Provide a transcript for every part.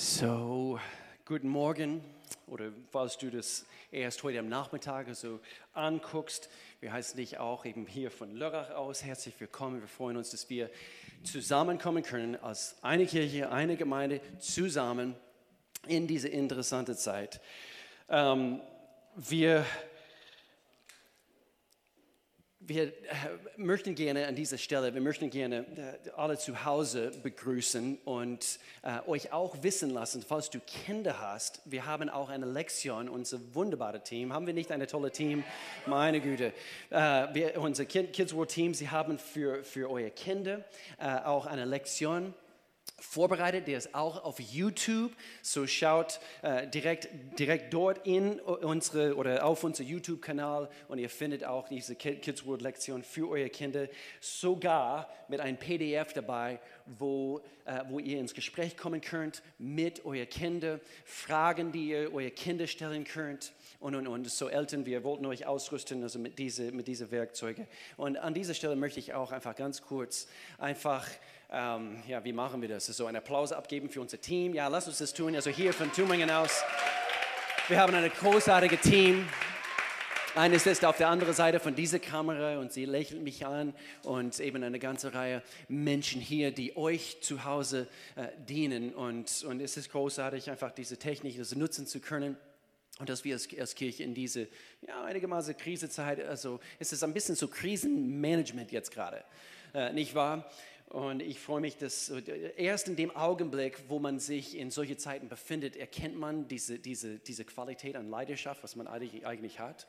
So, guten Morgen oder falls du das erst heute am Nachmittag so anguckst, wir heißen dich auch eben hier von Lörrach aus herzlich willkommen. Wir freuen uns, dass wir zusammenkommen können als eine Kirche, eine Gemeinde zusammen in diese interessante Zeit. Ähm, wir wir äh, möchten gerne an dieser Stelle, wir möchten gerne äh, alle zu Hause begrüßen und äh, euch auch wissen lassen, falls du Kinder hast, wir haben auch eine Lektion, unser wunderbares Team. Haben wir nicht ein tolles Team? Meine Güte. Äh, wir, unser Kids World Team, sie haben für, für eure Kinder äh, auch eine Lektion vorbereitet, der ist auch auf YouTube. So schaut äh, direkt, direkt dort in unsere oder auf unser YouTube-Kanal und ihr findet auch diese Kids World Lektion für eure Kinder, sogar mit einem PDF dabei, wo, äh, wo ihr ins Gespräch kommen könnt mit euren Kindern, Fragen, die ihr eure Kinder stellen könnt und, und, und. So Eltern, wir wollten euch ausrüsten also mit diesen mit diese Werkzeugen. Und an dieser Stelle möchte ich auch einfach ganz kurz einfach ähm, ja, wie machen wir das? So einen Applaus abgeben für unser Team. Ja, lass uns das tun. Also hier von Tübingen aus. Wir haben ein großartiges Team. Eines ist auf der anderen Seite von dieser Kamera und sie lächelt mich an und eben eine ganze Reihe Menschen hier, die euch zu Hause äh, dienen. Und, und es ist großartig, einfach diese Technik das nutzen zu können. Und dass wir als, Kirche in diese ja, einigermaßen Krisezeit, also es ist ein bisschen so Krisenmanagement jetzt gerade, äh, nicht wahr? Und ich freue mich, dass erst in dem Augenblick, wo man sich in solche Zeiten befindet, erkennt man diese, diese, diese Qualität an Leidenschaft, was man eigentlich, eigentlich hat.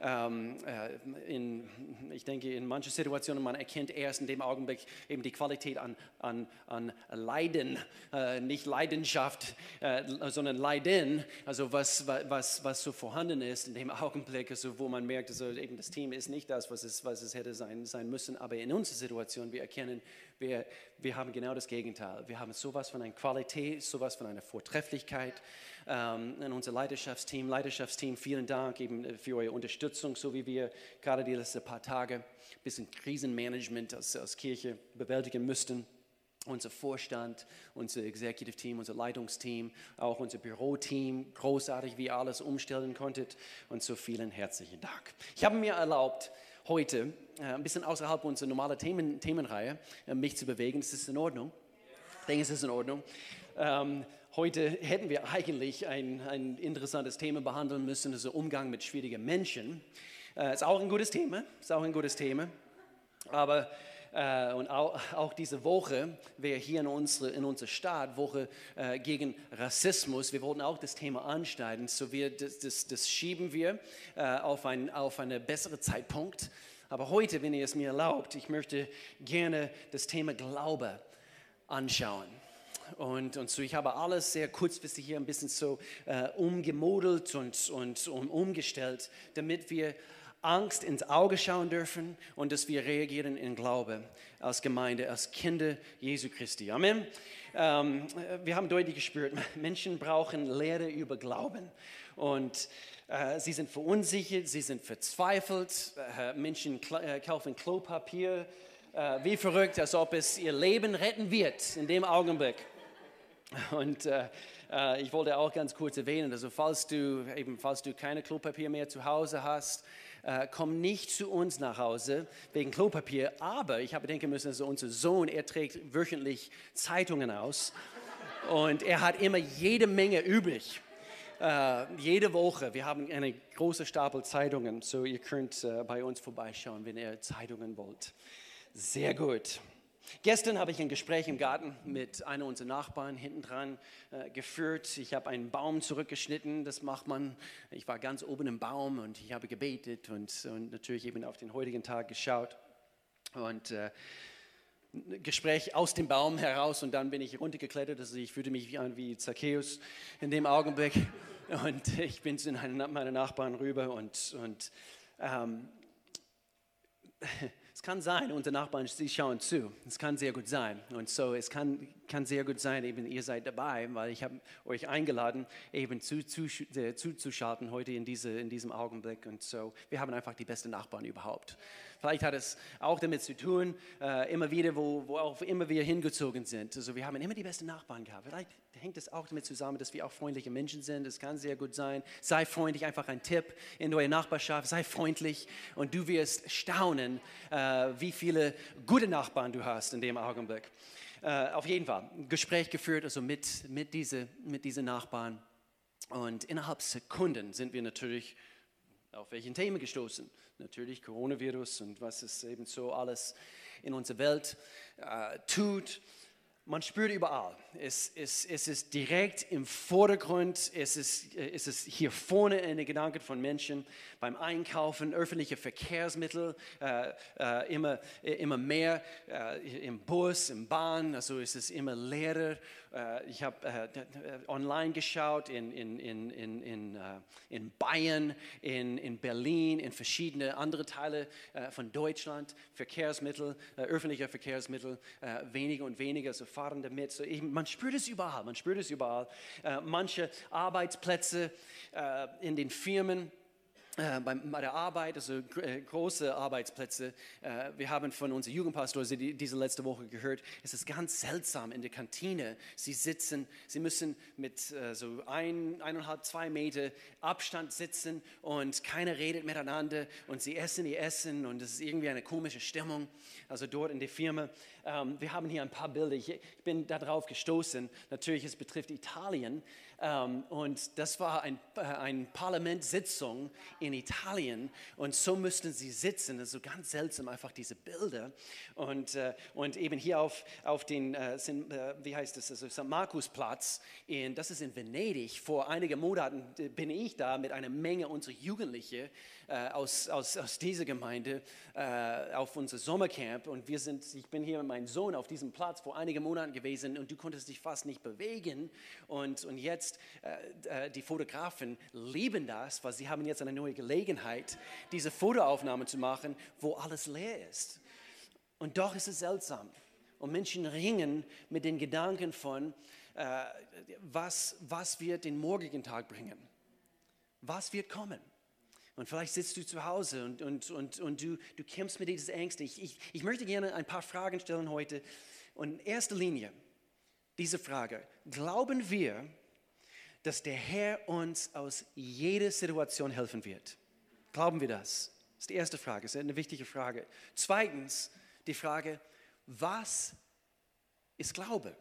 Ähm, äh, in, ich denke, in manchen Situationen, man erkennt erst in dem Augenblick eben die Qualität an, an, an Leiden, äh, nicht Leidenschaft, äh, sondern Leiden, also was, was, was so vorhanden ist in dem Augenblick, also wo man merkt, also eben das Team ist nicht das, was es, was es hätte sein, sein müssen, aber in unserer Situation, wir erkennen, wir, wir haben genau das Gegenteil. Wir haben sowas von einer Qualität, sowas von einer Vortrefflichkeit ähm, in unser Leidenschaftsteam. Leidenschaftsteam, vielen Dank eben für eure Unterstützung, so wie wir gerade die letzten paar Tage ein bisschen Krisenmanagement als, als Kirche bewältigen müssten unser Vorstand, unser Executive Team, unser Leitungsteam, auch unser Büroteam, großartig, wie ihr alles umstellen konntet und so vielen herzlichen Dank. Ich habe mir erlaubt, heute äh, ein bisschen außerhalb unserer normalen Themen, Themenreihe äh, mich zu bewegen. Ist das in Ordnung? Ich denke, es ist in Ordnung. Ähm, heute hätten wir eigentlich ein, ein interessantes Thema behandeln müssen, also Umgang mit schwierigen Menschen. Äh, ist auch ein gutes Thema, ist auch ein gutes Thema. Aber äh, und auch, auch, diese Woche wäre hier in, unsere, in unserer Stadt Woche äh, gegen Rassismus. Wir wollten auch das Thema anschneiden, so wir, das, das, das schieben wir äh, auf, ein, auf einen besseren Zeitpunkt. Aber heute, wenn ihr es mir erlaubt, ich möchte gerne das Thema Glaube anschauen. Und, und so, ich habe alles sehr kurzfristig hier ein bisschen so äh, umgemodelt und, und um, umgestellt, damit wir Angst ins Auge schauen dürfen und dass wir reagieren in Glaube als Gemeinde, als Kinder Jesu Christi. Amen. Ähm, wir haben deutlich gespürt, Menschen brauchen Lehre über Glauben und äh, sie sind verunsichert, sie sind verzweifelt. Äh, Menschen äh, kaufen Klopapier äh, wie verrückt, als ob es ihr Leben retten wird in dem Augenblick. Und äh, äh, ich wollte auch ganz kurz erwähnen, also falls du eben, falls du keine Klopapier mehr zu Hause hast, äh, komm nicht zu uns nach Hause wegen Klopapier. Aber ich habe denken müssen, also unser Sohn, er trägt wöchentlich Zeitungen aus und er hat immer jede Menge übrig. Uh, jede Woche. Wir haben eine große Stapel Zeitungen, so ihr könnt uh, bei uns vorbeischauen, wenn ihr Zeitungen wollt. Sehr gut. Gestern habe ich ein Gespräch im Garten mit einer unserer Nachbarn hinten dran äh, geführt. Ich habe einen Baum zurückgeschnitten, das macht man. Ich war ganz oben im Baum und ich habe gebetet und, und natürlich eben auf den heutigen Tag geschaut. Und äh, Gespräch aus dem Baum heraus und dann bin ich runtergeklettert. Also ich fühlte mich wie an wie Zacchaeus in dem Augenblick. Und ich bin zu meinen Nachbarn rüber und, und ähm, es kann sein, unsere Nachbarn, sie schauen zu. Es kann sehr gut sein. Und so, es kann, kann sehr gut sein, eben ihr seid dabei, weil ich habe euch eingeladen, eben zuzuschalten zu, zu, zu heute in, diese, in diesem Augenblick. Und so, wir haben einfach die besten Nachbarn überhaupt. Vielleicht hat es auch damit zu tun, äh, immer wieder, wo, wo auch immer wir hingezogen sind. Also wir haben immer die besten Nachbarn gehabt. Vielleicht hängt es auch damit zusammen, dass wir auch freundliche Menschen sind. Das kann sehr gut sein. Sei freundlich, einfach ein Tipp in der Nachbarschaft. Sei freundlich und du wirst staunen, äh, wie viele gute Nachbarn du hast in dem Augenblick. Äh, auf jeden Fall, ein Gespräch geführt, also mit, mit diesen mit diese Nachbarn. Und innerhalb Sekunden sind wir natürlich auf welchen Themen gestoßen. Natürlich Coronavirus und was es eben so alles in unserer Welt äh, tut. Man spürt überall. Es, es, es ist direkt im Vordergrund. Es ist, es ist hier vorne in den Gedanken von Menschen beim Einkaufen, öffentliche Verkehrsmittel, äh, äh, immer, immer mehr äh, im Bus, im Bahn. Also es ist immer leerer. Äh, ich habe äh, online geschaut in, in, in, in, in, äh, in Bayern, in, in Berlin, in verschiedene andere Teile von Deutschland. Verkehrsmittel, öffentliche Verkehrsmittel, weniger und weniger. So fahren damit. So eben, man spürt es überall, man spürt es überall. Äh, manche Arbeitsplätze äh, in den Firmen, äh, bei der Arbeit, also äh, große Arbeitsplätze. Äh, wir haben von unserem Jugendpastor diese letzte Woche gehört, es ist ganz seltsam in der Kantine. Sie sitzen, sie müssen mit so ein, eineinhalb, zwei Meter Abstand sitzen und keiner redet miteinander und sie essen ihr Essen und es ist irgendwie eine komische Stimmung, also dort in der Firma. Ähm, wir haben hier ein paar Bilder, ich bin darauf gestoßen, natürlich es betrifft Italien, ähm, und das war ein, äh, eine Parlamentssitzung in Italien. Und so mussten sie sitzen. Das ist so ganz seltsam, einfach diese Bilder. Und, äh, und eben hier auf, auf den, äh, wie heißt das, also St. Markusplatz, in, das ist in Venedig. Vor einigen Monaten bin ich da mit einer Menge unserer Jugendlichen aus, aus, aus dieser Gemeinde auf unser Sommercamp. Und wir sind, ich bin hier mit meinem Sohn auf diesem Platz vor einigen Monaten gewesen und du konntest dich fast nicht bewegen. Und, und jetzt äh, äh, die Fotografen lieben das, weil sie haben jetzt eine neue Gelegenheit, diese Fotoaufnahmen zu machen, wo alles leer ist. Und doch ist es seltsam. Und Menschen ringen mit den Gedanken von, äh, was, was wird den morgigen Tag bringen? Was wird kommen? Und vielleicht sitzt du zu Hause und, und, und, und du, du kämpfst mit diesen Ängsten. Ich, ich, ich möchte gerne ein paar Fragen stellen heute. Und in erster Linie diese Frage, glauben wir, dass der Herr uns aus jeder Situation helfen wird. Glauben wir das? Das ist die erste Frage, das ist eine wichtige Frage. Zweitens die Frage, was ist Glaube?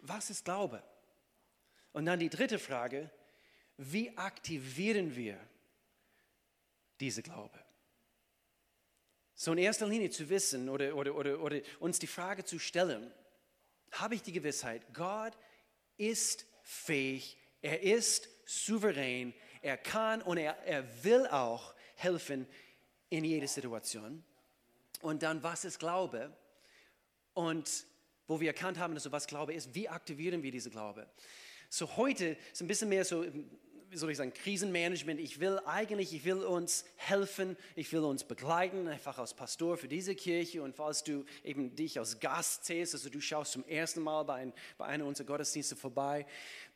Was ist Glaube? Und dann die dritte Frage, wie aktivieren wir diese Glaube? So in erster Linie zu wissen oder, oder, oder, oder uns die Frage zu stellen, habe ich die Gewissheit, Gott ist fähig, er ist souverän, er kann und er, er will auch helfen in jeder Situation. Und dann, was ist Glaube? Und wo wir erkannt haben, also was Glaube ist, wie aktivieren wir diese Glaube? So heute ist ein bisschen mehr so wie soll ich sagen, Krisenmanagement. Ich will eigentlich, ich will uns helfen, ich will uns begleiten, einfach als Pastor für diese Kirche. Und falls du eben dich als Gast zählst, also du schaust zum ersten Mal bei, ein, bei einer unserer Gottesdienste vorbei,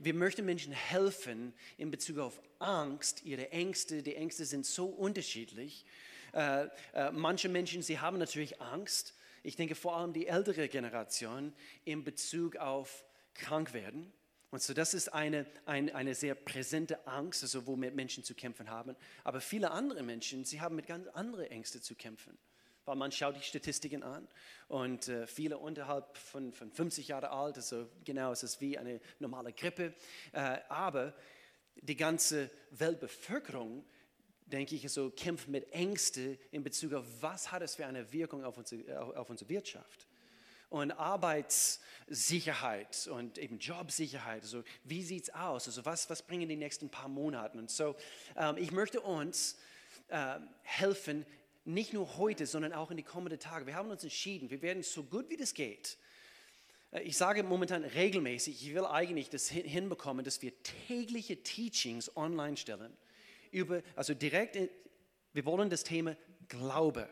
wir möchten Menschen helfen in Bezug auf Angst, ihre Ängste. Die Ängste sind so unterschiedlich. Äh, äh, manche Menschen, sie haben natürlich Angst. Ich denke vor allem die ältere Generation in Bezug auf krank werden. Und so das ist eine, eine, eine sehr präsente Angst, also womit Menschen zu kämpfen haben. Aber viele andere Menschen, sie haben mit ganz anderen Ängsten zu kämpfen. Weil man schaut die Statistiken an und äh, viele unterhalb von, von 50 Jahre alt, also genau, es wie eine normale Grippe. Äh, aber die ganze Weltbevölkerung, denke ich, so kämpft mit Ängsten in Bezug auf, was hat es für eine Wirkung auf unsere, auf unsere Wirtschaft und Arbeitssicherheit und eben Jobsicherheit. Also wie sieht es aus? Also was, was bringen die nächsten paar Monate? Und so, ähm, ich möchte uns äh, helfen, nicht nur heute, sondern auch in die kommenden Tage. Wir haben uns entschieden, wir werden so gut wie das geht. Äh, ich sage momentan regelmäßig, ich will eigentlich das hinbekommen, dass wir tägliche Teachings online stellen. Über, also direkt, in, wir wollen das Thema Glaube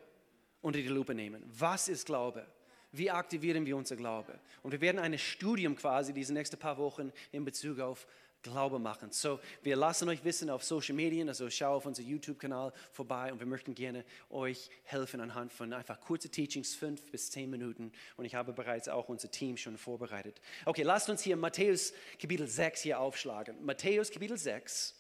unter die Lupe nehmen. Was ist Glaube? Wie aktivieren wir unser Glaube? Und wir werden ein Studium quasi diese nächsten paar Wochen in Bezug auf Glaube machen. So, wir lassen euch wissen auf Social Media, also schau auf unser YouTube-Kanal vorbei und wir möchten gerne euch helfen anhand von einfach kurze Teachings, fünf bis zehn Minuten. Und ich habe bereits auch unser Team schon vorbereitet. Okay, lasst uns hier Matthäus Kapitel 6 hier aufschlagen. Matthäus Kapitel 6,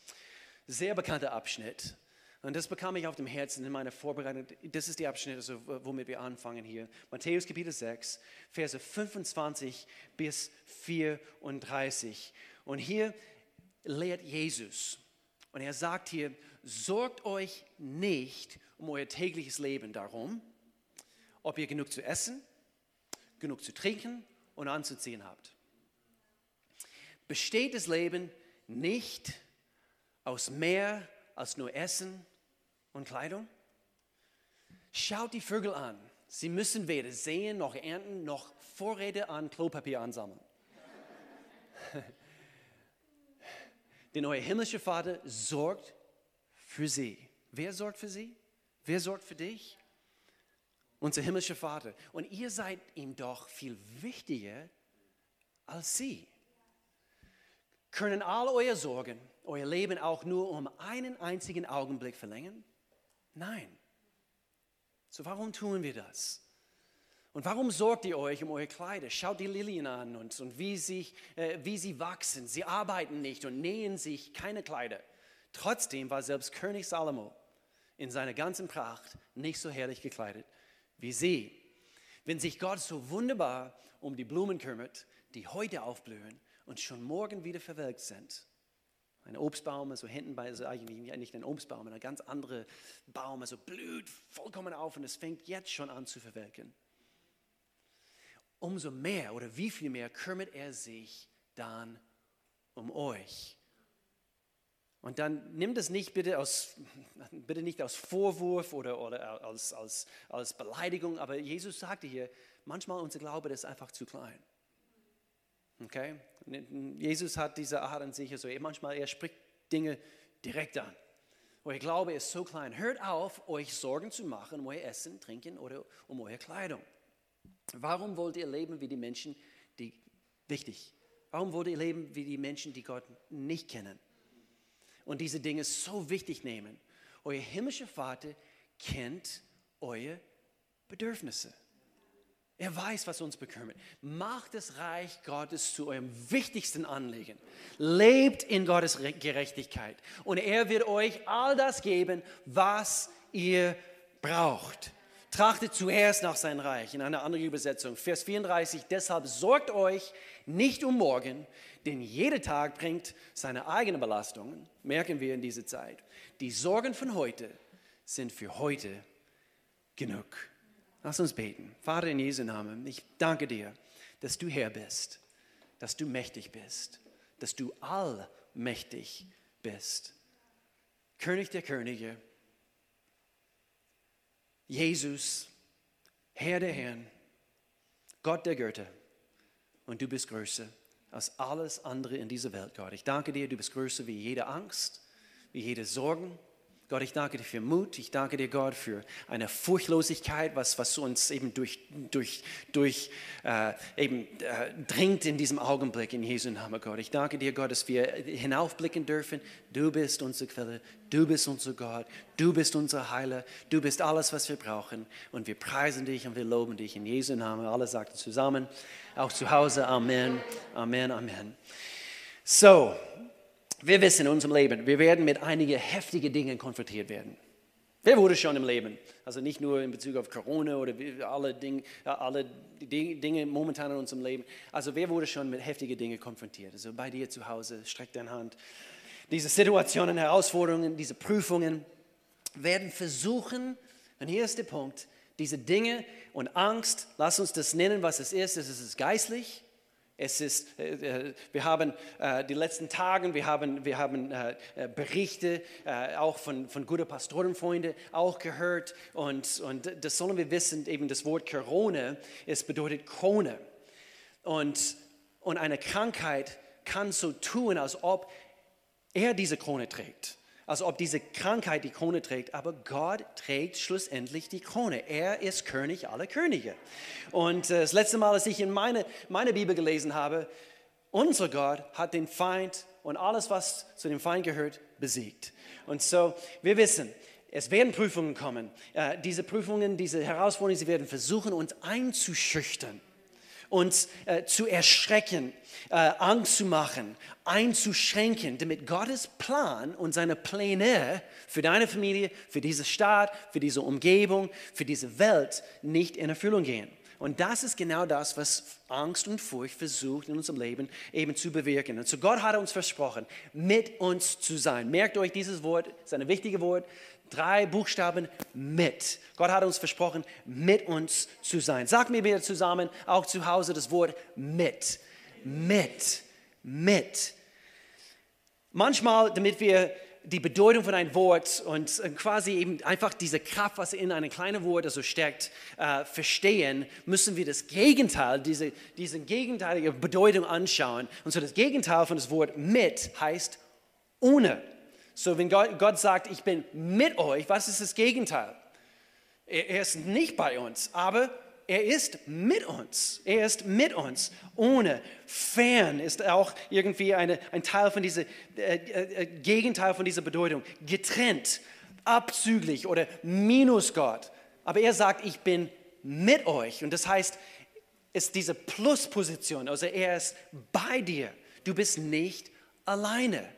sehr bekannter Abschnitt. Und das bekam ich auf dem Herzen in meiner Vorbereitung. Das ist der Abschnitt, also, womit wir anfangen hier. Matthäus Kapitel 6, Verse 25 bis 34. Und hier lehrt Jesus. Und er sagt hier, sorgt euch nicht um euer tägliches Leben darum, ob ihr genug zu essen, genug zu trinken und anzuziehen habt. Besteht das Leben nicht aus mehr als nur Essen und Kleidung? Schaut die Vögel an. Sie müssen weder sehen noch ernten noch Vorräte an Klopapier ansammeln. Denn euer himmlischer Vater sorgt für sie. Wer sorgt für sie? Wer sorgt für dich? Unser himmlischer Vater. Und ihr seid ihm doch viel wichtiger als sie. Können all eure Sorgen, euer Leben auch nur um einen einzigen Augenblick verlängern? Nein. So warum tun wir das? Und warum sorgt ihr euch um eure Kleider? Schaut die Lilien an und, und wie, sie, äh, wie sie wachsen. Sie arbeiten nicht und nähen sich keine Kleider. Trotzdem war selbst König Salomo in seiner ganzen Pracht nicht so herrlich gekleidet wie sie. Wenn sich Gott so wunderbar um die Blumen kümmert, die heute aufblühen und schon morgen wieder verwelkt sind, ein Obstbaum, also hinten bei, also eigentlich nicht ein Obstbaum, ein ganz anderer Baum, also blüht vollkommen auf und es fängt jetzt schon an zu verwelken umso mehr oder wie viel mehr kümmert er sich dann um euch. Und dann nimm das nicht bitte, aus, bitte nicht aus Vorwurf oder, oder als, als, als Beleidigung, aber Jesus sagte hier, manchmal unser Glaube ist einfach zu klein. Okay? Jesus hat diese Art an sich, also manchmal er spricht Dinge direkt an. Euer Glaube ist so klein. Hört auf, euch Sorgen zu machen um euer Essen, Trinken oder um eure Kleidung. Warum wollt ihr leben wie die Menschen, die wichtig? Warum wollt ihr leben wie die Menschen, die Gott nicht kennen? Und diese Dinge so wichtig nehmen. Euer himmlischer Vater kennt eure Bedürfnisse. Er weiß, was uns bekümmert. Macht das Reich Gottes zu eurem wichtigsten Anliegen. Lebt in Gottes Gerechtigkeit. Und er wird euch all das geben, was ihr braucht. Trachtet zuerst nach sein Reich. In einer anderen Übersetzung, Vers 34, deshalb sorgt euch nicht um morgen, denn jeder Tag bringt seine eigenen Belastungen, merken wir in dieser Zeit. Die Sorgen von heute sind für heute genug. Lass uns beten. Vater in Jesu Namen, ich danke dir, dass du Herr bist, dass du mächtig bist, dass du allmächtig bist. König der Könige, Jesus, Herr der Herren, Gott der Götter. Und du bist größer als alles andere in dieser Welt, Gott. Ich danke dir, du bist größer wie jede Angst, wie jede Sorgen, Gott, ich danke dir für Mut. Ich danke dir, Gott, für eine Furchtlosigkeit, was, was uns eben durch, durch, durch äh, eben, äh, dringt in diesem Augenblick in Jesu Namen, Gott. Ich danke dir, Gott, dass wir hinaufblicken dürfen. Du bist unsere Quelle, du bist unser Gott, du bist unser Heiler, du bist alles, was wir brauchen. Und wir preisen dich und wir loben dich in Jesu Namen. Alle sagten zusammen, auch zu Hause, Amen, Amen, Amen. So, wir wissen in unserem Leben, wir werden mit einigen heftigen Dingen konfrontiert werden. Wer wurde schon im Leben? Also nicht nur in Bezug auf Corona oder alle, Dinge, alle Dinge momentan in unserem Leben. Also wer wurde schon mit heftigen Dingen konfrontiert? Also bei dir zu Hause, streck deine Hand. Diese Situationen, Herausforderungen, diese Prüfungen werden versuchen, und hier ist der Punkt, diese Dinge und Angst, lass uns das nennen, was es ist, es ist geistlich, es ist, äh, äh, wir haben äh, die letzten Tage, wir haben, wir haben Berichte auch von, von guten Pastorenfreunden auch gehört und, und das sollen wir wissen, eben das Wort Corona, es bedeutet Krone und, und eine Krankheit kann so tun, als ob er diese Krone trägt. Als ob diese Krankheit die Krone trägt, aber Gott trägt schlussendlich die Krone. Er ist König aller Könige. Und äh, das letzte Mal, als ich in meine, meine Bibel gelesen habe, unser Gott hat den Feind und alles, was zu dem Feind gehört, besiegt. Und so, wir wissen, es werden Prüfungen kommen. Äh, diese Prüfungen, diese Herausforderungen, sie werden versuchen, uns einzuschüchtern, uns äh, zu erschrecken, äh, Angst zu machen, einzuschränken, damit Gottes Plan und seine Pläne für deine Familie, für diese Stadt, für diese Umgebung, für diese Welt nicht in Erfüllung gehen. Und das ist genau das, was Angst und Furcht versucht in unserem Leben eben zu bewirken. Und so Gott hat uns versprochen, mit uns zu sein. Merkt euch dieses Wort, ist ein wichtiges Wort. Drei Buchstaben mit. Gott hat uns versprochen, mit uns zu sein. Sag mir wieder zusammen, auch zu Hause, das Wort mit. Mit. Mit. Manchmal, damit wir die Bedeutung von einem Wort und quasi eben einfach diese Kraft, was in einem kleinen Wort also steckt, äh, verstehen, müssen wir das Gegenteil, diese, diese gegenteilige Bedeutung anschauen. Und so das Gegenteil von das Wort mit heißt ohne. So wenn Gott, sagt, ich bin mit euch, was ist das Gegenteil? Er, er ist nicht bei uns, aber er ist mit uns. Er ist mit uns. Ohne. Fern ist auch irgendwie eine, ein Teil von dieser, äh, äh, Gegenteil von dieser Bedeutung. Getrennt, abzüglich oder minus Gott. Aber er sagt, ich bin mit euch. Und das heißt, ist diese Plusposition. Also er ist bei dir. Du bist nicht alleine.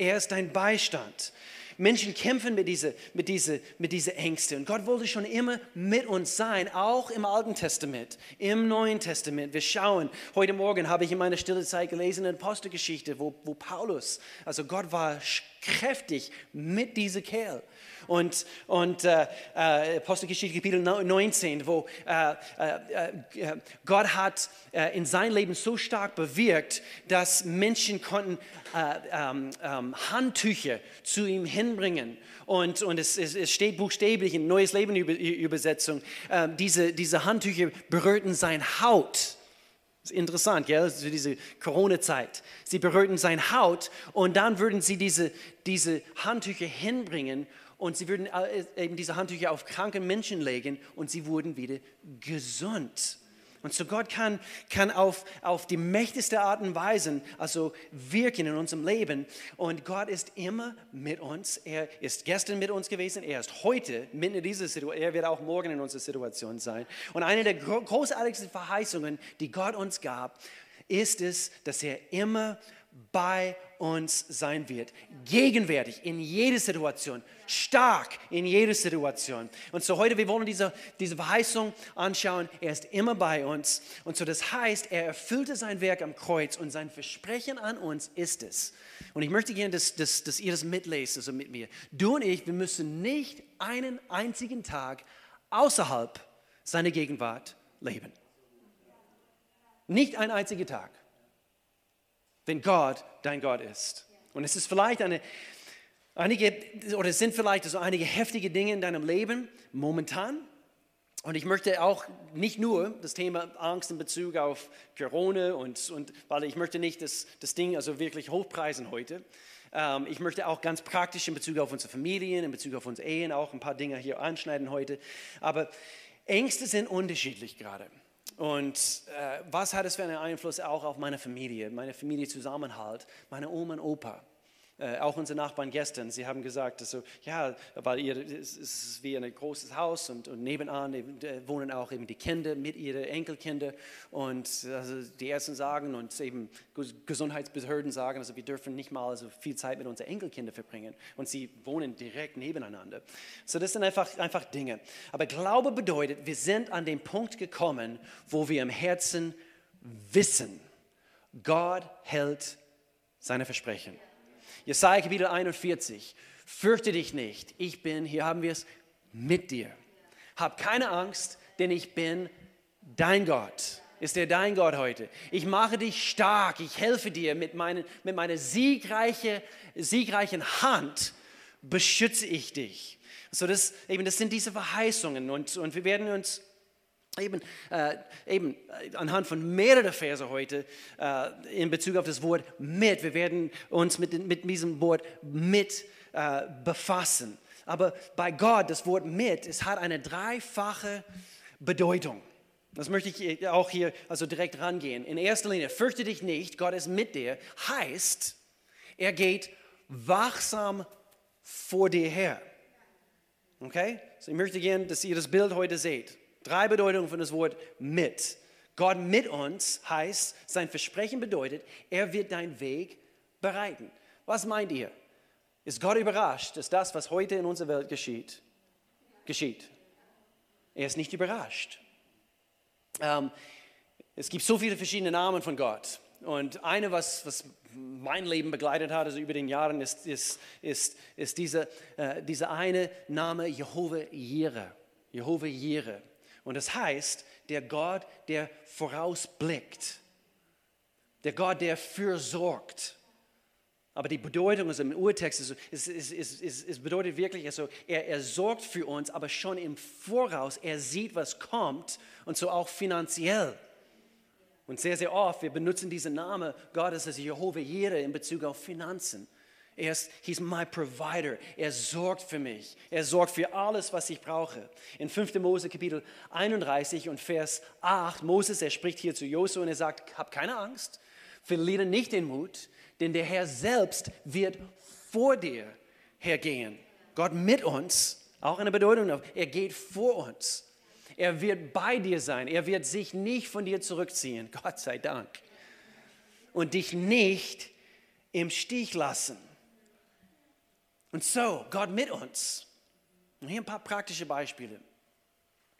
Er ist dein Beistand. Menschen kämpfen mit diesen mit diese, mit diese Ängste. Und Gott wollte schon immer mit uns sein, auch im Alten Testament, im Neuen Testament. Wir schauen, heute Morgen habe ich in meiner stille Zeit gelesen, eine Apostelgeschichte, wo, wo Paulus, also Gott war kräftig mit diesem Kerl. Und, und äh, äh, Apostelgeschichte Kapitel 19, wo äh, äh, äh, Gott hat in sein Leben so stark bewirkt, dass Menschen konnten ähm, ähm, Handtücher zu ihm hinbringen. Und, und es, es, es steht buchstäblich in Neues Leben Übersetzung, diese, diese Handtücher berührten sein Haut. Das ist interessant, gell? Für diese Corona-Zeit. Sie berührten sein Haut und dann würden sie diese, diese Handtücher hinbringen und sie würden äh, eben diese Handtücher auf kranken Menschen legen und sie wurden wieder gesund. Und so Gott kann, kann auf, auf die mächtigste Art und Weise also wirken in unserem Leben. Und Gott ist immer mit uns. Er ist gestern mit uns gewesen. Er ist heute mitten in dieser Situation. Er wird auch morgen in unserer Situation sein. Und eine der großartigsten Verheißungen, die Gott uns gab, ist es, dass er immer bei uns sein wird. Gegenwärtig in jeder Situation, stark in jeder Situation. Und so heute, wir wollen diese, diese Verheißung anschauen. Er ist immer bei uns. Und so das heißt, er erfüllte sein Werk am Kreuz und sein Versprechen an uns ist es. Und ich möchte gerne, dass, dass, dass ihr das mitlest, also mit mir. Du und ich, wir müssen nicht einen einzigen Tag außerhalb seiner Gegenwart leben. Nicht ein einziger Tag wenn Gott dein Gott ist. Und es ist vielleicht eine, einige, oder es sind vielleicht so einige heftige Dinge in deinem Leben momentan. Und ich möchte auch nicht nur das Thema Angst in Bezug auf Corona und, und weil ich möchte nicht das, das Ding also wirklich hochpreisen heute. Ähm, ich möchte auch ganz praktisch in Bezug auf unsere Familien, in Bezug auf unsere Ehen auch ein paar Dinge hier anschneiden heute. Aber Ängste sind unterschiedlich gerade. Und äh, was hat es für einen Einfluss auch auf meine Familie, meine Familienzusammenhalt, meine Oma und Opa? Äh, auch unsere Nachbarn gestern, sie haben gesagt, also, ja, weil ihr, es ist wie ein großes Haus und, und nebenan eben, äh, wohnen auch eben die Kinder mit ihren Enkelkinder und also die Ärzte sagen und eben Gesundheitsbehörden sagen, also wir dürfen nicht mal so viel Zeit mit unseren Enkelkindern verbringen und sie wohnen direkt nebeneinander. So das sind einfach, einfach Dinge. Aber Glaube bedeutet, wir sind an den Punkt gekommen, wo wir im Herzen wissen, Gott hält seine Versprechen. Jesaja Kapitel 41. Fürchte dich nicht, ich bin, hier haben wir es, mit dir. Hab keine Angst, denn ich bin dein Gott. Ist er dein Gott heute? Ich mache dich stark, ich helfe dir mit, meinen, mit meiner siegreiche, siegreichen Hand, beschütze ich dich. So das, eben, das sind diese Verheißungen und, und wir werden uns Eben, äh, eben äh, anhand von mehreren Verse heute äh, in Bezug auf das Wort mit. Wir werden uns mit, mit diesem Wort mit äh, befassen. Aber bei Gott, das Wort mit, es hat eine dreifache Bedeutung. Das möchte ich auch hier also direkt rangehen. In erster Linie, fürchte dich nicht, Gott ist mit dir, heißt, er geht wachsam vor dir her. Okay? So ich möchte gerne, dass ihr das Bild heute seht. Drei Bedeutungen von das Wort mit. Gott mit uns heißt, sein Versprechen bedeutet, er wird deinen Weg bereiten. Was meint ihr? Ist Gott überrascht, dass das, was heute in unserer Welt geschieht, geschieht? Er ist nicht überrascht. Ähm, es gibt so viele verschiedene Namen von Gott. Und eine, was, was mein Leben begleitet hat, also über den Jahren, ist, ist, ist, ist dieser äh, diese eine Name Jehovah Jireh. Jehovah Jireh. Und das heißt, der Gott, der vorausblickt. Der Gott, der fürsorgt. Aber die Bedeutung also im Urtext ist, ist, ist, ist, ist bedeutet wirklich, also er, er sorgt für uns, aber schon im Voraus, er sieht, was kommt und so auch finanziell. Und sehr, sehr oft, wir benutzen diesen Namen Gottes als Jehovah Jireh in Bezug auf Finanzen. Er ist, he's my provider. Er sorgt für mich. Er sorgt für alles, was ich brauche. In 5. Mose Kapitel 31 und Vers 8, Moses, er spricht hier zu Josua und er sagt, hab keine Angst, verliere nicht den Mut, denn der Herr selbst wird vor dir hergehen. Gott mit uns, auch eine Bedeutung, er geht vor uns. Er wird bei dir sein. Er wird sich nicht von dir zurückziehen, Gott sei Dank. Und dich nicht im Stich lassen. Und so, Gott mit uns. Und hier ein paar praktische Beispiele.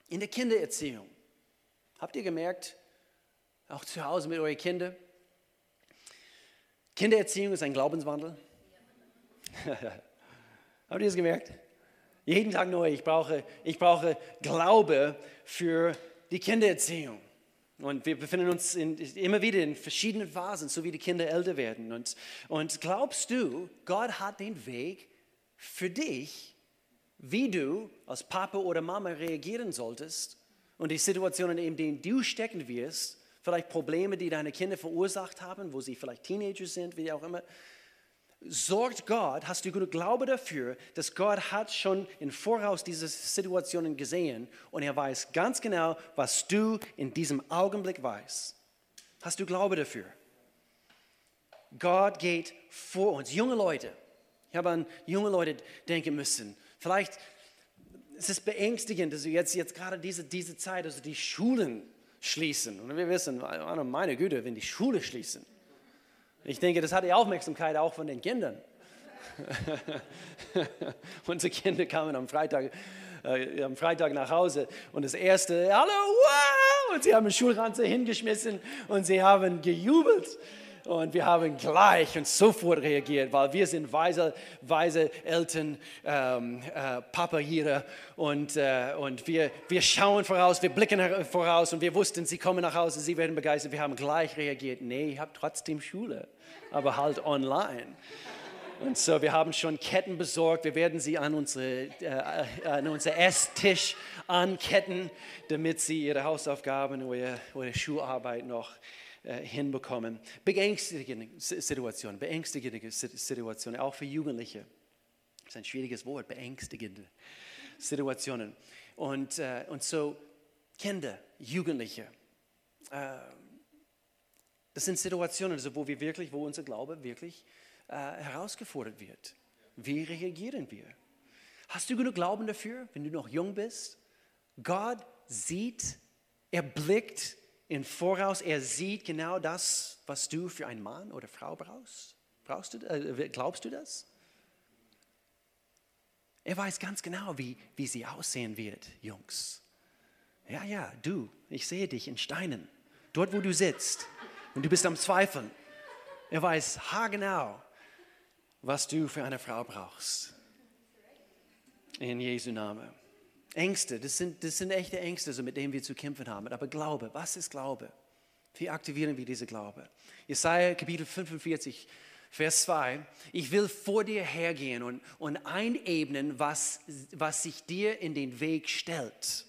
In der Kindererziehung. Habt ihr gemerkt, auch zu Hause mit euren Kindern, Kindererziehung ist ein Glaubenswandel. Habt ihr das gemerkt? Jeden Tag neu. Ich brauche, ich brauche Glaube für die Kindererziehung. Und wir befinden uns in, immer wieder in verschiedenen Phasen, so wie die Kinder älter werden. Und, und glaubst du, Gott hat den Weg für dich, wie du als Papa oder Mama reagieren solltest und die Situationen, in denen du stecken wirst, vielleicht Probleme, die deine Kinder verursacht haben, wo sie vielleicht Teenager sind, wie auch immer. Sorgt Gott, hast du genug Glaube dafür, dass Gott hat schon im Voraus diese Situationen gesehen und er weiß ganz genau, was du in diesem Augenblick weißt. Hast du Glaube dafür? Gott geht vor uns. Junge Leute, ich habe an junge Leute denken müssen. Vielleicht ist es beängstigend, dass wir jetzt, jetzt gerade diese, diese Zeit, also die Schulen schließen. Und wir wissen, meine Güte, wenn die Schule schließen. Ich denke, das hat die Aufmerksamkeit auch von den Kindern. Unsere Kinder kamen am Freitag, äh, am Freitag nach Hause und das erste, hallo, wow! Und sie haben den Schulranze hingeschmissen und sie haben gejubelt. Und wir haben gleich und sofort reagiert, weil wir sind weise, weise Eltern, ähm, äh, Papa hier. Und, äh, und wir, wir schauen voraus, wir blicken voraus und wir wussten, sie kommen nach Hause, sie werden begeistert. Wir haben gleich reagiert. Nee, ich habe trotzdem Schule, aber halt online. Und so, wir haben schon Ketten besorgt. Wir werden sie an, unsere, äh, an unseren Esstisch anketten, damit sie ihre Hausaufgaben oder ihre Schularbeit noch hinbekommen. Beängstigende Situationen, beängstigende Situationen, auch für Jugendliche. Das ist ein schwieriges Wort, beängstigende Situationen. Und, äh, und so Kinder, Jugendliche, äh, das sind Situationen, also wo wir wirklich, wo unser Glaube wirklich äh, herausgefordert wird. Wie reagieren wir? Hast du genug Glauben dafür, wenn du noch jung bist? Gott sieht, er blickt im Voraus, er sieht genau das, was du für einen Mann oder Frau brauchst. Brauchst du, äh, glaubst du das? Er weiß ganz genau, wie, wie sie aussehen wird, Jungs. Ja, ja, du, ich sehe dich in Steinen, dort, wo du sitzt und du bist am Zweifeln. Er weiß haargenau, was du für eine Frau brauchst. In Jesu Namen. Ängste, das sind, das sind echte Ängste, so mit denen wir zu kämpfen haben. Aber Glaube, was ist Glaube? Wie aktivieren wir diese Glaube? Jesaja Kapitel 45, Vers 2. Ich will vor dir hergehen und, und einebnen, was, was sich dir in den Weg stellt.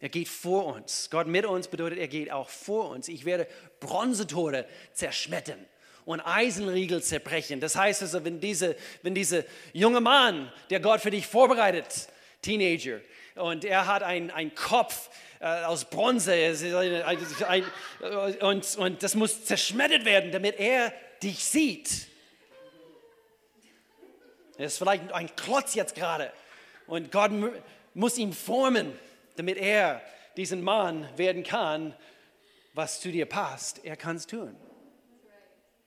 Er geht vor uns. Gott mit uns bedeutet, er geht auch vor uns. Ich werde Bronzetore zerschmettern und Eisenriegel zerbrechen. Das heißt also, wenn diese, wenn diese junge Mann, der Gott für dich vorbereitet, Teenager, und er hat einen Kopf äh, aus Bronze ein, ein, und, und das muss zerschmettert werden, damit er dich sieht. Er ist vielleicht ein Klotz jetzt gerade und Gott muss ihn formen, damit er diesen Mann werden kann, was zu dir passt. Er kann es tun.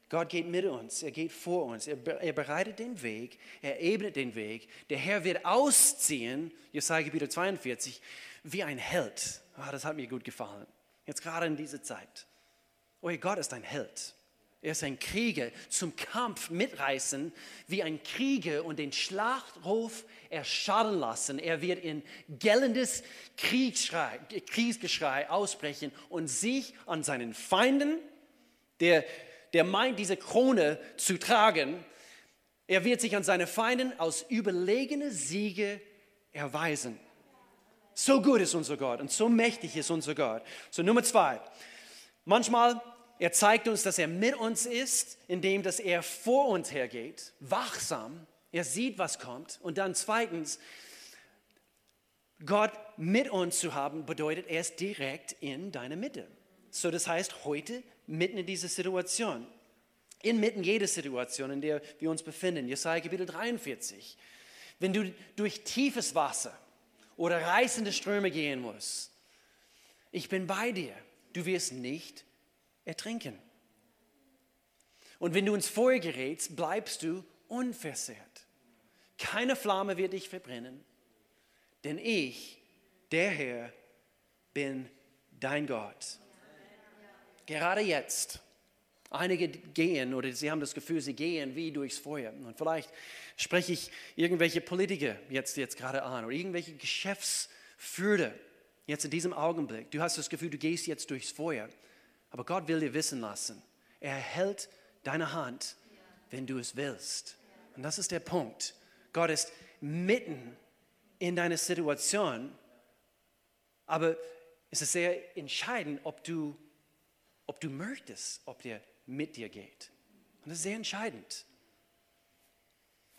Gott geht mit uns, er geht vor uns, er, er, bereitet den Weg, er ebnet den Weg. Der Herr wird ausziehen, Jesaja Kapitel 42, wie ein Held. Oh, das hat mir gut gefallen. Jetzt gerade in dieser Zeit. Oh, Gott ist ein Held. Er ist ein Krieger, zum Kampf mitreißen, wie ein Krieger und den Schlachtruf erschaden lassen. Er wird in gellendes Kriegsgeschrei ausbrechen und sich an seinen Feinden, der, der meint, diese Krone zu tragen, er wird sich an seine Feinden aus überlegene Siege erweisen. So gut ist unser Gott und so mächtig ist unser Gott. So Nummer zwei. Manchmal er zeigt uns, dass er mit uns ist, indem dass er vor uns hergeht, wachsam. Er sieht, was kommt. Und dann zweitens, Gott mit uns zu haben, bedeutet, er ist direkt in deiner Mitte. So, das heißt, heute mitten in dieser Situation, inmitten jeder Situation, in der wir uns befinden, Jesaja Kapitel 43, wenn du durch tiefes Wasser oder reißende Ströme gehen musst, ich bin bei dir. Du wirst nicht ertrinken. Und wenn du ins Feuer gerätst, bleibst du unversehrt. Keine Flamme wird dich verbrennen, denn ich, der Herr, bin dein Gott. Gerade jetzt, einige gehen oder sie haben das Gefühl, sie gehen wie durchs Feuer. Und vielleicht spreche ich irgendwelche Politiker jetzt, jetzt gerade an oder irgendwelche Geschäftsführer jetzt in diesem Augenblick. Du hast das Gefühl, du gehst jetzt durchs Feuer. Aber Gott will dir wissen lassen, er hält deine Hand, wenn du es willst. Und das ist der Punkt. Gott ist mitten in deiner Situation, aber es ist sehr entscheidend, ob du, ob du möchtest, ob der mit dir geht. Und das ist sehr entscheidend.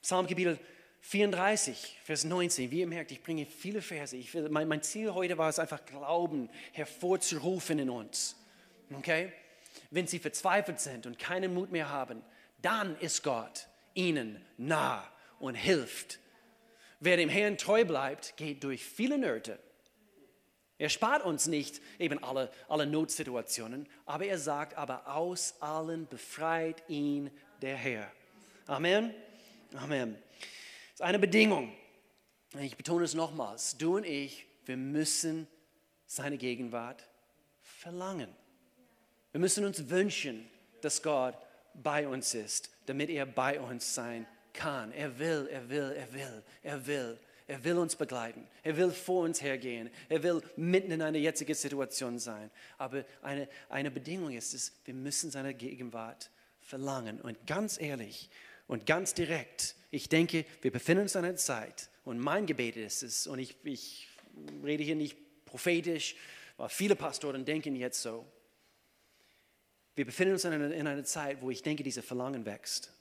Psalm Kapitel 34, Vers 19. Wie ihr merkt, ich bringe viele Verse. Ich mein, mein Ziel heute war es einfach, Glauben hervorzurufen in uns. Okay? Wenn sie verzweifelt sind und keinen Mut mehr haben, dann ist Gott ihnen nah und hilft. Wer dem Herrn treu bleibt, geht durch viele Nöte. Er spart uns nicht eben alle, alle Notsituationen, aber er sagt, aber aus allen befreit ihn der Herr. Amen. Amen. Das ist eine Bedingung. Ich betone es nochmals. Du und ich, wir müssen seine Gegenwart verlangen. Wir müssen uns wünschen, dass Gott bei uns ist, damit er bei uns sein kann. Er will, er will, er will, er will. Er will uns begleiten. Er will vor uns hergehen. Er will mitten in einer jetzigen Situation sein. Aber eine, eine Bedingung ist es, wir müssen seine Gegenwart verlangen. Und ganz ehrlich und ganz direkt, ich denke, wir befinden uns in einer Zeit, und mein Gebet ist es, und ich, ich rede hier nicht prophetisch, weil viele Pastoren denken jetzt so, wir befinden uns in einer, in einer Zeit, wo ich denke, diese Verlangen wächst.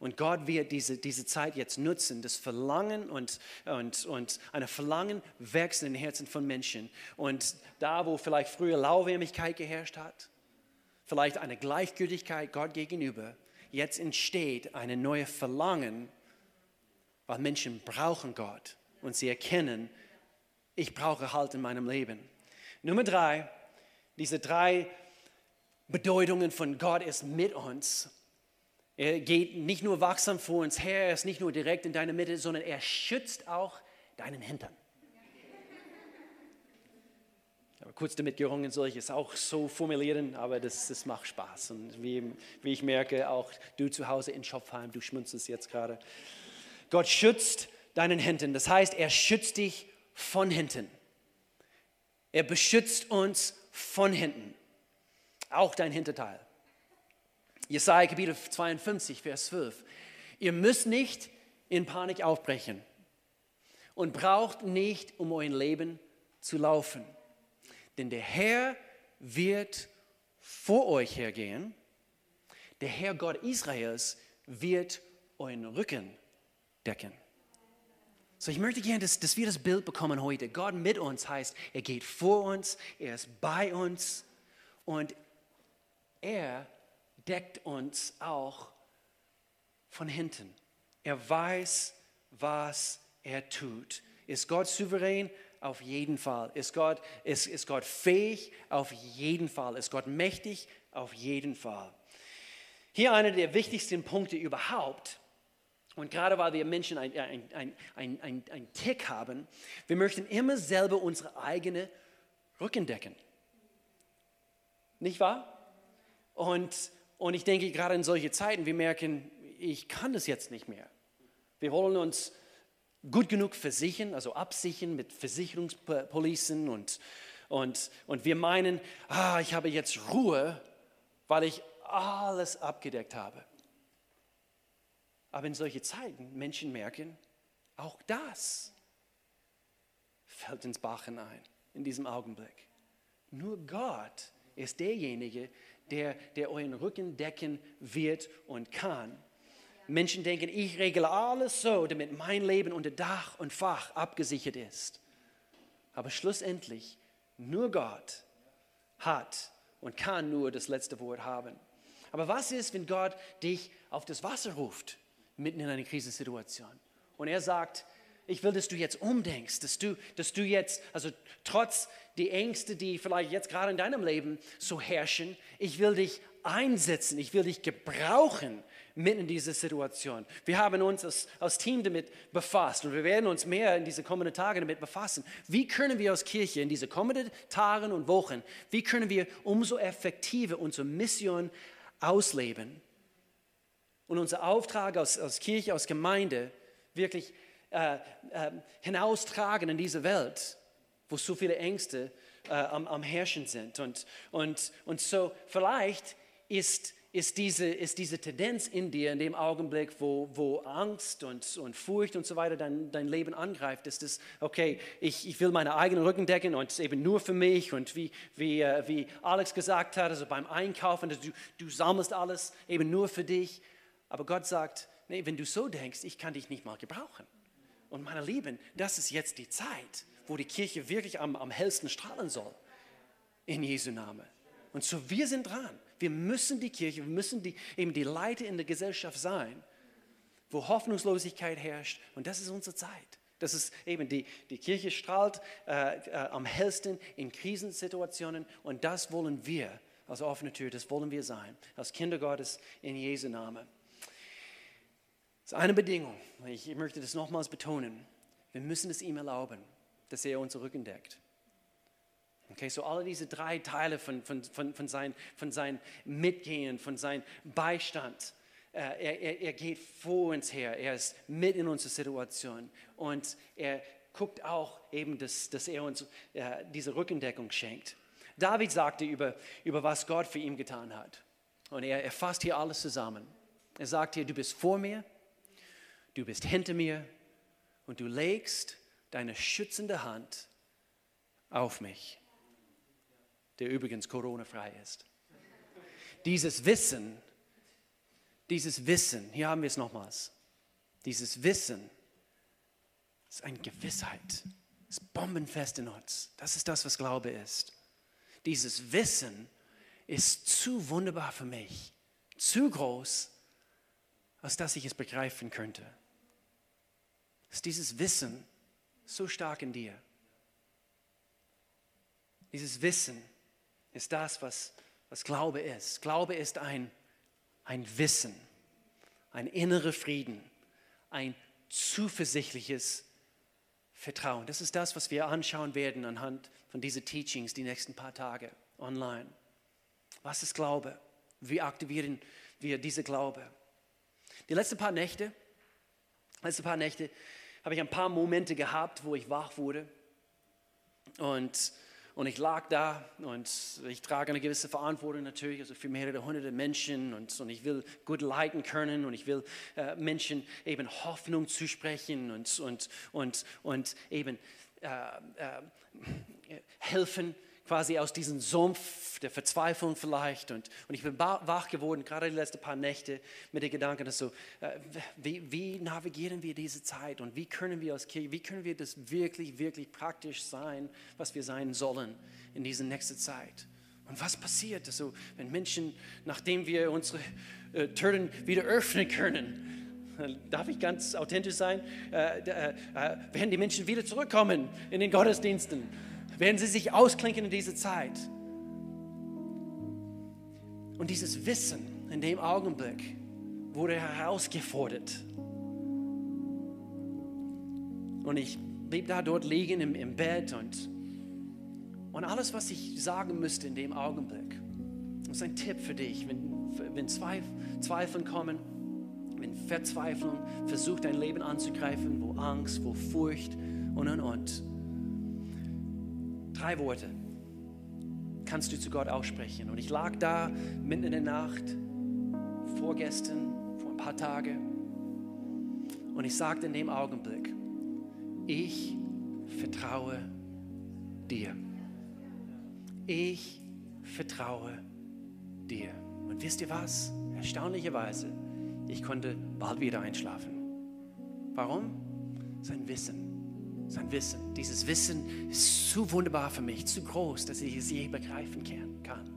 Und Gott wird diese, diese Zeit jetzt nutzen, das Verlangen und, und, und eine Verlangen wächst in den Herzen von Menschen. Und da, wo vielleicht früher Lauwarmigkeit geherrscht hat, vielleicht eine Gleichgültigkeit Gott gegenüber, jetzt entsteht eine neue Verlangen, weil Menschen brauchen Gott und sie erkennen, ich brauche Halt in meinem Leben. Nummer drei, diese drei Bedeutungen von Gott ist mit uns. Er geht nicht nur wachsam vor uns her, er ist nicht nur direkt in deiner Mitte, sondern er schützt auch deinen Hintern. Aber kurz damit gerungen soll ich es auch so formulieren, aber das, das macht Spaß. Und wie, wie ich merke, auch du zu Hause in Schopfheim, du schmunzelst jetzt gerade. Gott schützt deinen Hintern. Das heißt, er schützt dich von hinten. Er beschützt uns von hinten auch dein Hinterteil. Jesaja Kapitel 52, Vers 12. Ihr müsst nicht in Panik aufbrechen und braucht nicht um euer Leben zu laufen. Denn der Herr wird vor euch hergehen. Der Herr Gott Israels wird euren Rücken decken. So, ich möchte gerne, dass, dass wir das Bild bekommen heute. Gott mit uns heißt, er geht vor uns, er ist bei uns und er deckt uns auch von hinten. Er weiß, was er tut. Ist Gott souverän? Auf jeden Fall. Ist Gott, ist, ist Gott fähig? Auf jeden Fall. Ist Gott mächtig? Auf jeden Fall. Hier einer der wichtigsten Punkte überhaupt. Und gerade weil wir Menschen einen ein, ein, ein, ein Tick haben, wir möchten immer selber unsere eigene Rücken decken. Nicht wahr? Und, und ich denke, gerade in solche Zeiten, wir merken, ich kann das jetzt nicht mehr. Wir wollen uns gut genug versichern, also absichern mit Versicherungspolicen und, und, und wir meinen, ah, ich habe jetzt Ruhe, weil ich alles abgedeckt habe. Aber in solchen Zeiten Menschen merken, auch das fällt ins Bach hinein in diesem Augenblick. Nur Gott ist derjenige, der, der euren Rücken decken wird und kann. Menschen denken, ich regle alles so, damit mein Leben unter Dach und Fach abgesichert ist. Aber schlussendlich, nur Gott hat und kann nur das letzte Wort haben. Aber was ist, wenn Gott dich auf das Wasser ruft, mitten in einer Krisensituation? Und er sagt, ich will, dass du jetzt umdenkst, dass du, dass du jetzt, also trotz die Ängste, die vielleicht jetzt gerade in deinem Leben so herrschen, ich will dich einsetzen, ich will dich gebrauchen mitten in dieser Situation. Wir haben uns als, als Team damit befasst und wir werden uns mehr in diese kommenden Tage damit befassen. Wie können wir als Kirche in diese kommenden Tagen und Wochen, wie können wir umso effektiver unsere Mission ausleben und unser Auftrag als, als Kirche, als Gemeinde wirklich äh, äh, hinaustragen in diese Welt, wo so viele Ängste äh, am, am Herrschen sind. Und, und, und so vielleicht ist ist diese, ist diese Tendenz in dir in dem Augenblick, wo, wo Angst und, und Furcht und so weiter dein, dein Leben angreift, ist es, okay, ich, ich will meine eigenen Rücken decken und eben nur für mich und wie, wie, äh, wie Alex gesagt hat, also beim Einkaufen, du, du sammelst alles eben nur für dich. Aber Gott sagt, nee, wenn du so denkst, ich kann dich nicht mal gebrauchen. Und meine Lieben, das ist jetzt die Zeit, wo die Kirche wirklich am, am hellsten strahlen soll. In Jesu Namen. Und so, wir sind dran. Wir müssen die Kirche, wir müssen die, eben die Leiter in der Gesellschaft sein, wo Hoffnungslosigkeit herrscht. Und das ist unsere Zeit. Das ist eben die, die Kirche strahlt äh, äh, am hellsten in Krisensituationen und das wollen wir als offene Tür, das wollen wir sein, als Kinder Gottes in Jesu Namen. Das ist eine Bedingung, ich möchte das nochmals betonen, wir müssen es ihm erlauben, dass er uns Rücken deckt. Okay, so alle diese drei Teile von, von, von, von, sein, von sein Mitgehen, von seinem Beistand, äh, er, er, er geht vor uns her, er ist mit in unserer Situation und er guckt auch eben, dass, dass er uns äh, diese Rückendeckung schenkt. David sagte über, über was Gott für ihn getan hat. Und er, er fasst hier alles zusammen. Er sagt hier, du bist vor mir, du bist hinter mir und du legst deine schützende Hand auf mich der übrigens Corona-frei ist. Dieses Wissen, dieses Wissen, hier haben wir es nochmals, dieses Wissen ist eine Gewissheit, ist bombenfest in uns. Das ist das, was Glaube ist. Dieses Wissen ist zu wunderbar für mich, zu groß, als dass ich es begreifen könnte. Ist dieses Wissen so stark in dir? Dieses Wissen ist das, was, was Glaube ist. Glaube ist ein, ein Wissen, ein innerer Frieden, ein zuversichtliches Vertrauen. Das ist das, was wir anschauen werden anhand von diesen Teachings die nächsten paar Tage online. Was ist Glaube? Wie aktivieren wir diese Glaube? Die letzten paar Nächte, letzte paar Nächte habe ich ein paar Momente gehabt, wo ich wach wurde. Und und ich lag da und ich trage eine gewisse Verantwortung natürlich, also für mehrere hunderte Menschen und, und ich will gut leiten können und ich will äh, Menschen eben Hoffnung zusprechen und, und, und, und eben äh, helfen, quasi aus diesem Sumpf der Verzweiflung vielleicht. Und, und ich bin wach geworden, gerade die letzten paar Nächte, mit dem Gedanken, dass so, äh, wie, wie, navigieren wir diese Zeit und wie können wir als Kirche, wie können wir das wirklich, wirklich praktisch sein, was wir sein sollen in dieser nächsten Zeit. Und was passiert, also, wenn Menschen, nachdem wir unsere äh, Türen wieder öffnen können, darf ich ganz authentisch sein, äh, äh, äh, werden die Menschen wieder zurückkommen in den Gottesdiensten werden sie sich ausklinken in diese Zeit. Und dieses Wissen in dem Augenblick wurde herausgefordert. Und ich blieb da dort liegen im, im Bett und, und alles, was ich sagen müsste in dem Augenblick, ist ein Tipp für dich, wenn, wenn Zweifel kommen, wenn Verzweiflung versucht, dein Leben anzugreifen, wo Angst, wo Furcht und und und. Drei Worte kannst du zu Gott aussprechen. Und ich lag da mitten in der Nacht, vorgestern, vor ein paar Tagen, und ich sagte in dem Augenblick, ich vertraue dir. Ich vertraue dir. Und wisst ihr was? Erstaunlicherweise, ich konnte bald wieder einschlafen. Warum? Sein Wissen sein Wissen. Dieses Wissen ist zu wunderbar für mich, zu groß, dass ich es je begreifen kann.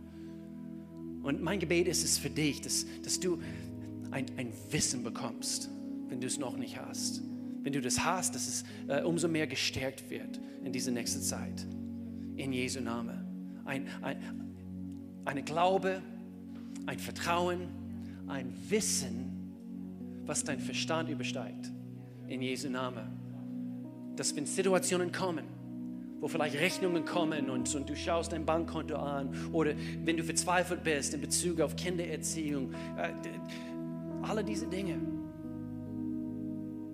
Und mein Gebet ist es für dich, dass, dass du ein, ein Wissen bekommst, wenn du es noch nicht hast. Wenn du das hast, dass es äh, umso mehr gestärkt wird in dieser nächsten Zeit. In Jesu Namen. Ein, ein, eine Glaube, ein Vertrauen, ein Wissen, was dein Verstand übersteigt. In Jesu Namen dass wenn Situationen kommen, wo vielleicht Rechnungen kommen und, und du schaust dein Bankkonto an oder wenn du verzweifelt bist in Bezug auf Kindererziehung, äh, alle diese Dinge,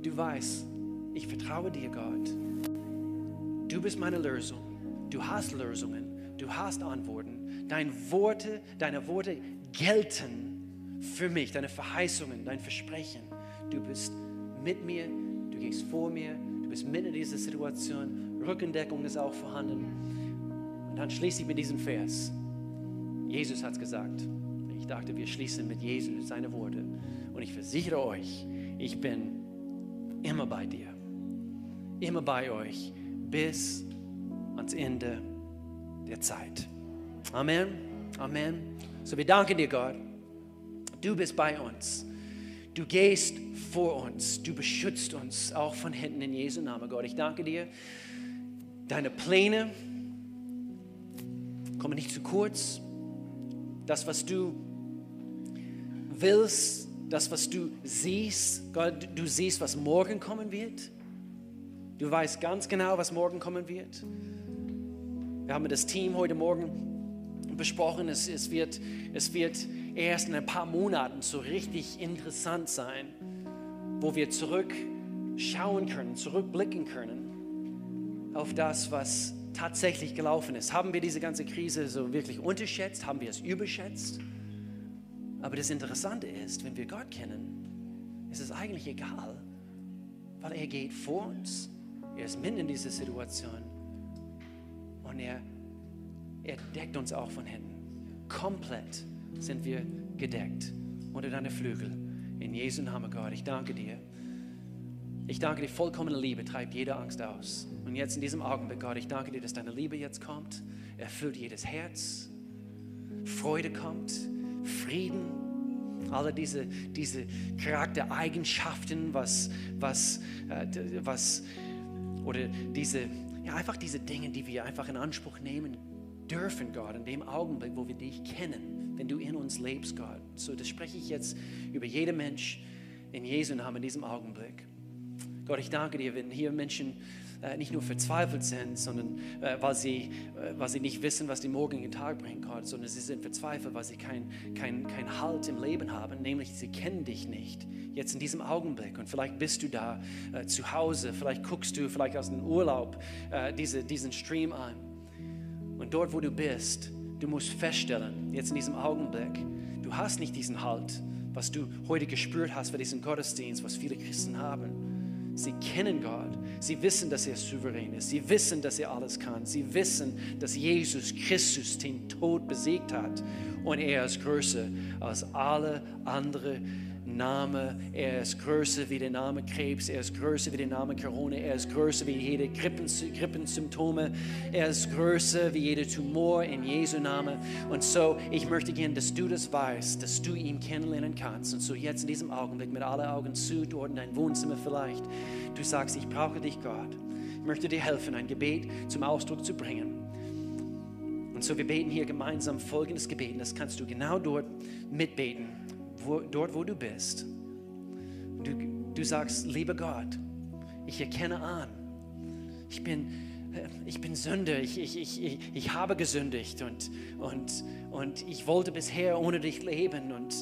du weißt, ich vertraue dir, Gott. Du bist meine Lösung. Du hast Lösungen. Du hast Antworten. Deine Worte, deine Worte gelten für mich. Deine Verheißungen, dein Versprechen. Du bist mit mir. Du gehst vor mir Du bist mitten in dieser Situation. Rückendeckung ist auch vorhanden. Und dann schließe ich mit diesem Vers. Jesus hat es gesagt. Ich dachte, wir schließen mit Jesus, seine Worte. Und ich versichere euch, ich bin immer bei dir. Immer bei euch bis ans Ende der Zeit. Amen. Amen. So, wir danken dir, Gott. Du bist bei uns. Du gehst vor uns, du beschützt uns auch von hinten in Jesu Namen, Gott. Ich danke dir. Deine Pläne kommen nicht zu kurz. Das, was du willst, das, was du siehst, Gott, du siehst, was morgen kommen wird. Du weißt ganz genau, was morgen kommen wird. Wir haben das Team heute Morgen besprochen, es, es, wird, es wird erst in ein paar Monaten so richtig interessant sein, wo wir zurückschauen können, zurückblicken können auf das, was tatsächlich gelaufen ist. Haben wir diese ganze Krise so wirklich unterschätzt? Haben wir es überschätzt? Aber das Interessante ist, wenn wir Gott kennen, ist es eigentlich egal, weil er geht vor uns. Er ist mitten in dieser Situation und er, er deckt uns auch von hinten. Komplett sind wir gedeckt unter deine Flügel. In Jesu Namen, Gott, ich danke dir. Ich danke dir, vollkommene Liebe treibt jede Angst aus. Und jetzt in diesem Augenblick, Gott, ich danke dir, dass deine Liebe jetzt kommt, erfüllt jedes Herz, Freude kommt, Frieden, alle diese, diese Charaktereigenschaften, was, was, äh, was, oder diese, ja, einfach diese Dinge, die wir einfach in Anspruch nehmen dürfen, Gott, in dem Augenblick, wo wir dich kennen wenn du in uns lebst, Gott. So, das spreche ich jetzt über jeden Mensch in Jesu Namen in diesem Augenblick. Gott, ich danke dir, wenn hier Menschen äh, nicht nur verzweifelt sind, sondern äh, weil, sie, äh, weil sie nicht wissen, was die morgigen Tag bringt, Gott, sondern sie sind verzweifelt, weil sie keinen kein, kein Halt im Leben haben, nämlich sie kennen dich nicht. Jetzt in diesem Augenblick und vielleicht bist du da äh, zu Hause, vielleicht guckst du vielleicht aus dem Urlaub äh, diese, diesen Stream an. Und dort, wo du bist, Du musst feststellen, jetzt in diesem Augenblick, du hast nicht diesen Halt, was du heute gespürt hast für diesen Gottesdienst, was viele Christen haben. Sie kennen Gott. Sie wissen, dass er souverän ist. Sie wissen, dass er alles kann. Sie wissen, dass Jesus Christus den Tod besiegt hat. Und er ist größer als alle anderen Name. Er ist größer wie der Name Krebs. Er ist größer wie der Name Corona. Er ist größer wie jede Grippensymptome. Er ist größer wie jeder Tumor in Jesu Name. Und so, ich möchte gerne, dass du das weißt, dass du ihn kennenlernen kannst. Und so jetzt in diesem Augenblick mit allen Augen zu, dort in dein Wohnzimmer vielleicht, du sagst, ich brauche dich, Gott. Ich möchte dir helfen, ein Gebet zum Ausdruck zu bringen. Und so, wir beten hier gemeinsam folgendes Gebet. Das kannst du genau dort mitbeten wo, dort, wo du bist. Du, du sagst, lieber Gott, ich erkenne an, ich bin, äh, ich bin Sünder, ich, ich, ich, ich habe gesündigt und, und, und ich wollte bisher ohne dich leben und,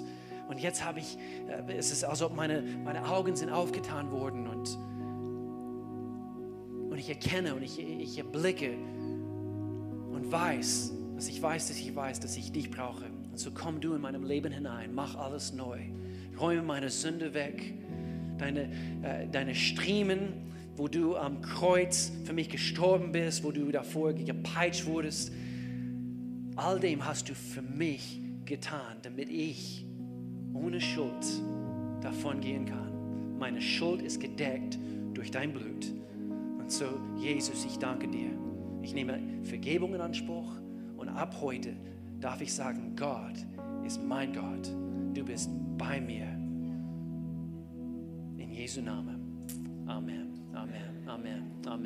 und jetzt habe ich, äh, es ist, als ob meine, meine Augen sind aufgetan worden und, und ich erkenne und ich, ich erblicke und weiß, dass ich weiß, dass ich weiß, dass ich dich brauche. Und so komm du in meinem Leben hinein, mach alles neu. Räume meine Sünde weg, deine, äh, deine Striemen, wo du am Kreuz für mich gestorben bist, wo du davor gepeitscht wurdest. All dem hast du für mich getan, damit ich ohne Schuld davon gehen kann. Meine Schuld ist gedeckt durch dein Blut. Und so, Jesus, ich danke dir. Ich nehme Vergebung in Anspruch und ab heute darf ich sagen, Gott ist mein Gott. Du bist bei mir. In Jesu Namen. Amen. Amen. Amen. Amen.